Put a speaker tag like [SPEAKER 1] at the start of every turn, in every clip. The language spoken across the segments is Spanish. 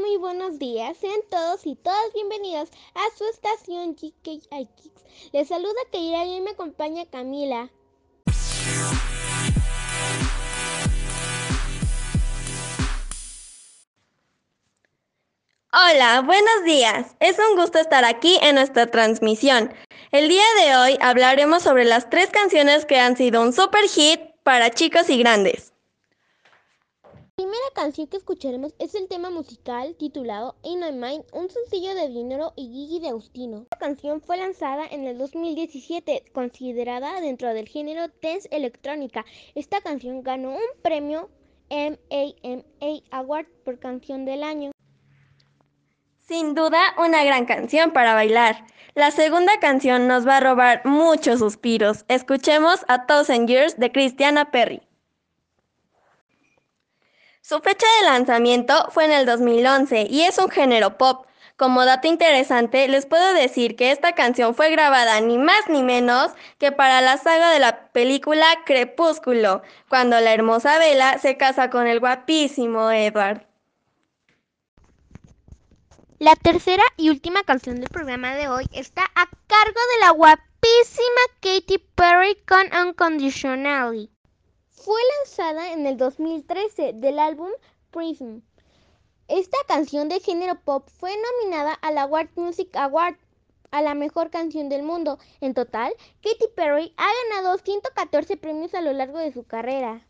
[SPEAKER 1] Muy buenos días. Sean todos y todas bienvenidos a su estación GKI Kicks. Les saluda Keira y me acompaña Camila.
[SPEAKER 2] Hola, buenos días. Es un gusto estar aquí en nuestra transmisión. El día de hoy hablaremos sobre las tres canciones que han sido un super hit para chicos y grandes
[SPEAKER 1] canción que escucharemos es el tema musical titulado In My Mind, un sencillo de Dinero y Gigi de Agustino. Esta canción fue lanzada en el 2017, considerada dentro del género dance electrónica. Esta canción ganó un premio MAMA Award por canción del año.
[SPEAKER 2] Sin duda, una gran canción para bailar. La segunda canción nos va a robar muchos suspiros. Escuchemos a Thousand Years de Christiana Perry. Su fecha de lanzamiento fue en el 2011 y es un género pop. Como dato interesante, les puedo decir que esta canción fue grabada ni más ni menos que para la saga de la película Crepúsculo, cuando la hermosa Bella se casa con el guapísimo Edward.
[SPEAKER 1] La tercera y última canción del programa de hoy está a cargo de la guapísima Katy Perry con Unconditionally. Fue lanzada en el 2013 del álbum Prism. Esta canción de género pop fue nominada a la World Music Award a la mejor canción del mundo. En total, Katy Perry ha ganado 114 premios a lo largo de su carrera.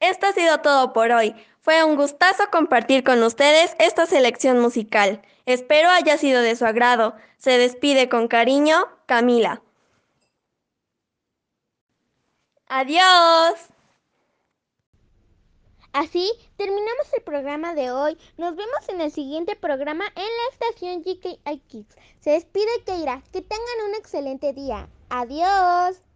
[SPEAKER 2] Esto ha sido todo por hoy. Fue un gustazo compartir con ustedes esta selección musical. Espero haya sido de su agrado. Se despide con cariño, Camila. Adiós.
[SPEAKER 1] Así terminamos el programa de hoy. Nos vemos en el siguiente programa en la estación GKI Kids. Se despide Keira. Que tengan un excelente día. Adiós.